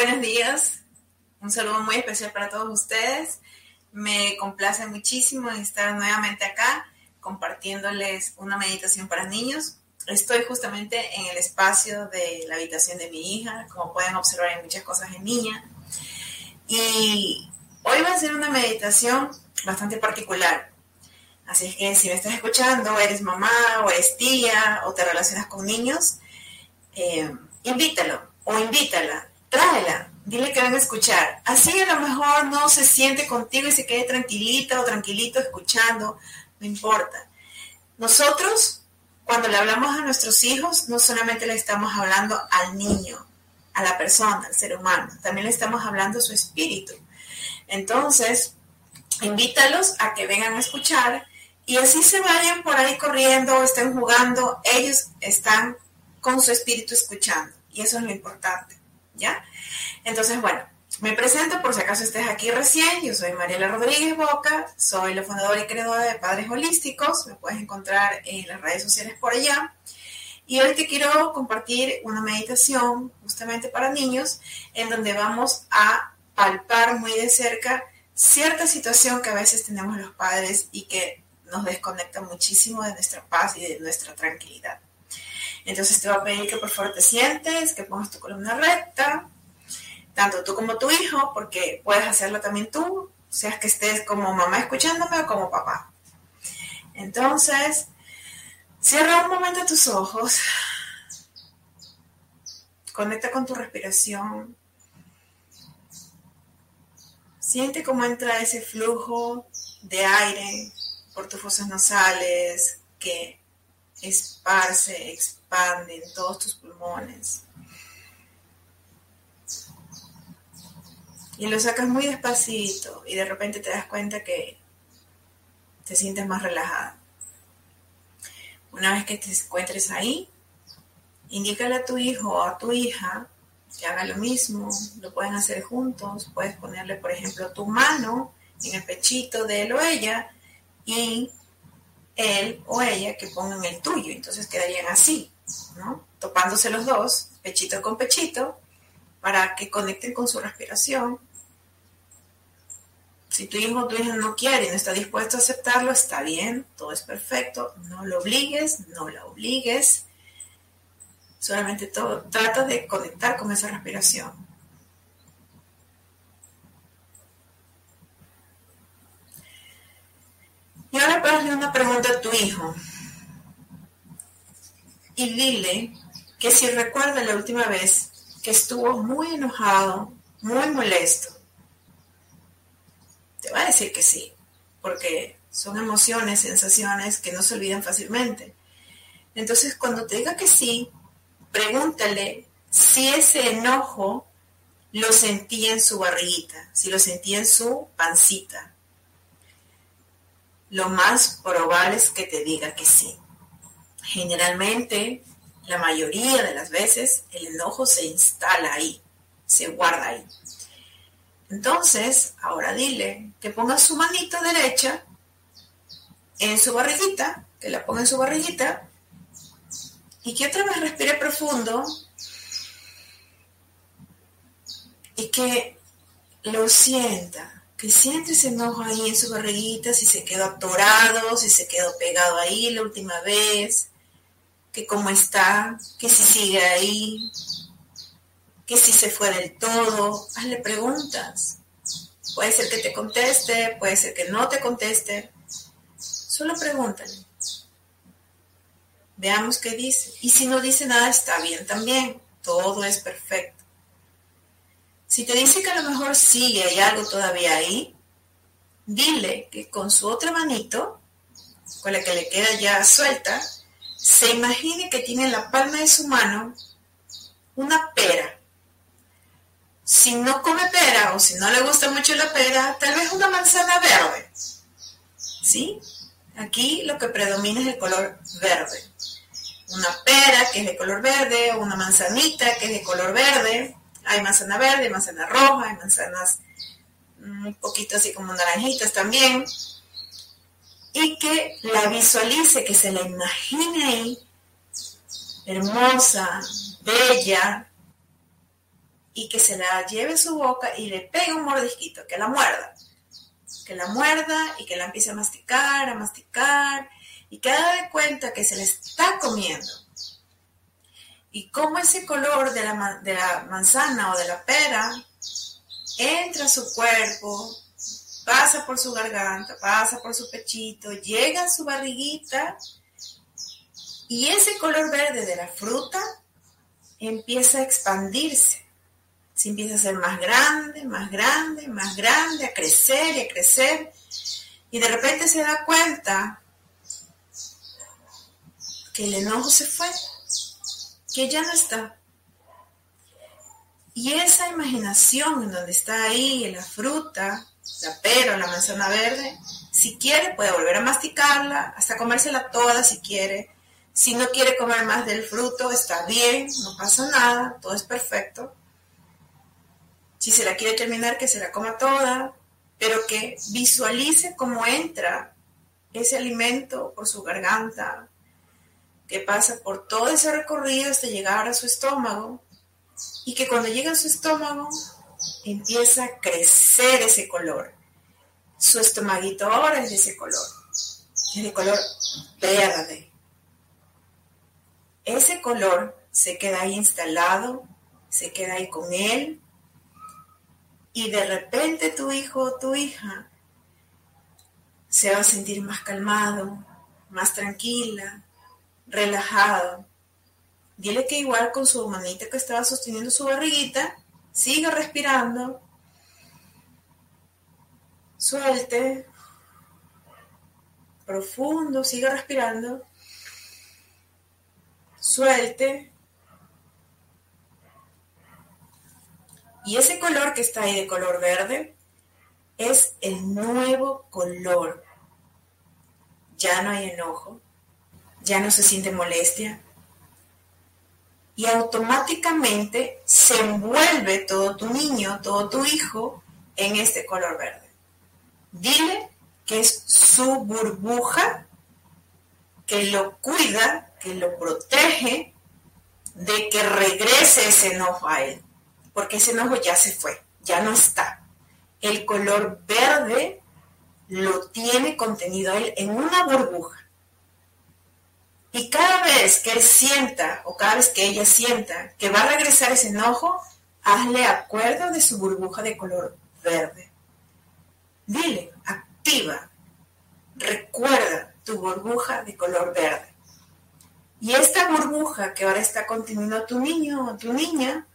Buenos días, un saludo muy especial para todos ustedes. Me complace muchísimo estar nuevamente acá compartiéndoles una meditación para niños. Estoy justamente en el espacio de la habitación de mi hija, como pueden observar hay muchas cosas en niña. Y hoy va a ser una meditación bastante particular. Así es que si me estás escuchando, eres mamá o eres tía o te relacionas con niños, eh, invítalo o invítala tráela, dile que venga a escuchar. Así a lo mejor no se siente contigo y se quede tranquilita o tranquilito escuchando, no importa. Nosotros, cuando le hablamos a nuestros hijos, no solamente le estamos hablando al niño, a la persona, al ser humano, también le estamos hablando a su espíritu. Entonces, invítalos a que vengan a escuchar y así se vayan por ahí corriendo o estén jugando, ellos están con su espíritu escuchando y eso es lo importante. Entonces, bueno, me presento por si acaso estés aquí recién. Yo soy Mariela Rodríguez Boca, soy la fundadora y creadora de Padres Holísticos. Me puedes encontrar en las redes sociales por allá. Y hoy te quiero compartir una meditación justamente para niños en donde vamos a palpar muy de cerca cierta situación que a veces tenemos los padres y que nos desconecta muchísimo de nuestra paz y de nuestra tranquilidad. Entonces te voy a pedir que por favor te sientes, que pongas tu columna recta, tanto tú como tu hijo, porque puedes hacerlo también tú, seas que estés como mamá escuchándome o como papá. Entonces, cierra un momento tus ojos, conecta con tu respiración, siente cómo entra ese flujo de aire por tus fosas nasales que esparce, expande en todos tus pulmones. Y lo sacas muy despacito y de repente te das cuenta que te sientes más relajada. Una vez que te encuentres ahí, indícale a tu hijo o a tu hija que haga lo mismo, lo pueden hacer juntos, puedes ponerle, por ejemplo, tu mano en el pechito de él o ella y él o ella que pongan el tuyo. Entonces quedarían así, ¿no? Topándose los dos, pechito con pechito, para que conecten con su respiración. Si tu hijo o tu hija no quiere no está dispuesto a aceptarlo, está bien, todo es perfecto. No lo obligues, no la obligues. Solamente todo, trata de conectar con esa respiración. Y hacer una pregunta a tu hijo. Y dile que si recuerda la última vez que estuvo muy enojado, muy molesto, te va a decir que sí, porque son emociones, sensaciones que no se olvidan fácilmente. Entonces, cuando te diga que sí, pregúntale si ese enojo lo sentía en su barriguita, si lo sentía en su pancita, lo más probable es que te diga que sí. Generalmente, la mayoría de las veces, el enojo se instala ahí, se guarda ahí. Entonces, ahora dile que ponga su manito derecha en su barriguita, que la ponga en su barriguita, y que otra vez respire profundo y que lo sienta que siente ese enojo ahí en su barriguita, si se quedó atorado, si se quedó pegado ahí la última vez, que cómo está, que si sigue ahí, que si se fue del todo, hazle preguntas. Puede ser que te conteste, puede ser que no te conteste. Solo pregúntale. Veamos qué dice. Y si no dice nada, está bien también. Todo es perfecto. Si te dice que a lo mejor sigue, hay algo todavía ahí, dile que con su otra manito, con la que le queda ya suelta, se imagine que tiene en la palma de su mano una pera. Si no come pera o si no le gusta mucho la pera, tal vez una manzana verde. ¿Sí? Aquí lo que predomina es el color verde. Una pera que es de color verde, una manzanita que es de color verde, hay manzana verde, manzana roja, hay manzanas un poquito así como naranjitas también. Y que la visualice, que se la imagine ahí, hermosa, bella, y que se la lleve a su boca y le pegue un mordisquito, que la muerda. Que la muerda y que la empiece a masticar, a masticar y que haga de cuenta que se le está comiendo. Y como ese color de la, de la manzana o de la pera entra a su cuerpo, pasa por su garganta, pasa por su pechito, llega a su barriguita y ese color verde de la fruta empieza a expandirse. Se empieza a ser más grande, más grande, más grande, a crecer y a crecer. Y de repente se da cuenta que el enojo se fue, que ya no está. Y esa imaginación en donde está ahí, la fruta, la pera la manzana verde, si quiere puede volver a masticarla, hasta comérsela toda si quiere. Si no quiere comer más del fruto, está bien, no pasa nada, todo es perfecto. Si se la quiere terminar, que se la coma toda, pero que visualice cómo entra ese alimento por su garganta, que pasa por todo ese recorrido hasta llegar a su estómago y que cuando llega a su estómago empieza a crecer ese color. Su estomaguito ahora es de ese color, es de color verde. Ese color se queda ahí instalado, se queda ahí con él y de repente tu hijo o tu hija se va a sentir más calmado, más tranquila, relajado. Dile que igual con su manita que estaba sosteniendo su barriguita, siga respirando. Suelte. Profundo, siga respirando. Suelte. Y ese color que está ahí de color verde es el nuevo color. Ya no hay enojo, ya no se siente molestia. Y automáticamente se envuelve todo tu niño, todo tu hijo en este color verde. Dile que es su burbuja que lo cuida, que lo protege de que regrese ese enojo a él. Porque ese enojo ya se fue, ya no está. El color verde lo tiene contenido él en una burbuja. Y cada vez que él sienta o cada vez que ella sienta que va a regresar ese enojo, hazle acuerdo de su burbuja de color verde. Dile, activa, recuerda tu burbuja de color verde. Y esta burbuja que ahora está conteniendo tu niño o tu niña,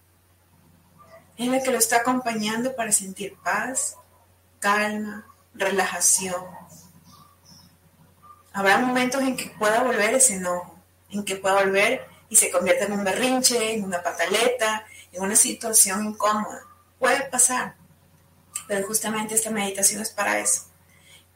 es la que lo está acompañando para sentir paz, calma, relajación, Habrá momentos en que pueda volver ese enojo, en que pueda volver y se convierta en un berrinche, en una pataleta, en una situación incómoda. Puede pasar, pero justamente esta meditación es para eso,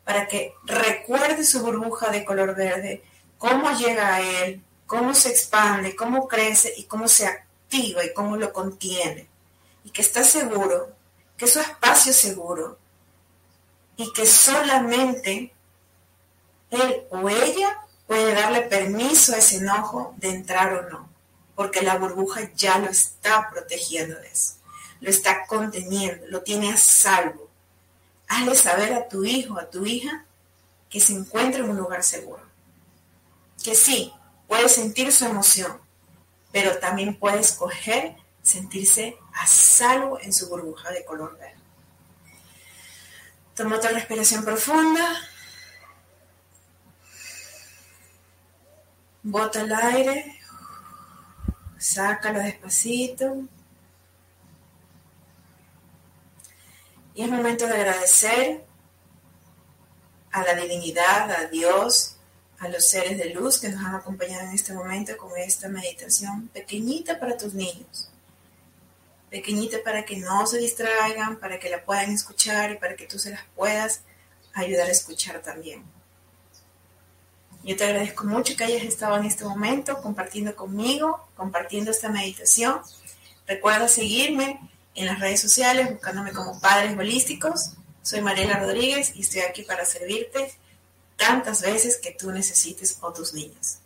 para que recuerde su burbuja de color verde, cómo llega a él, cómo se expande, cómo crece y cómo se activa y cómo lo contiene. Y que está seguro, que es su espacio seguro y que solamente él o ella puede darle permiso a ese enojo de entrar o no, porque la burbuja ya lo está protegiendo de eso, lo está conteniendo, lo tiene a salvo. Hazle saber a tu hijo, a tu hija, que se encuentra en un lugar seguro. Que sí, puede sentir su emoción, pero también puede escoger sentirse a salvo en su burbuja de color verde. Toma otra respiración profunda. Bota el aire, sácalo despacito. Y es momento de agradecer a la divinidad, a Dios, a los seres de luz que nos han acompañado en este momento con esta meditación pequeñita para tus niños. Pequeñita para que no se distraigan, para que la puedan escuchar y para que tú se las puedas ayudar a escuchar también. Yo te agradezco mucho que hayas estado en este momento compartiendo conmigo, compartiendo esta meditación. Recuerda seguirme en las redes sociales buscándome como Padres Holísticos. Soy Mariela Rodríguez y estoy aquí para servirte tantas veces que tú necesites o tus niños.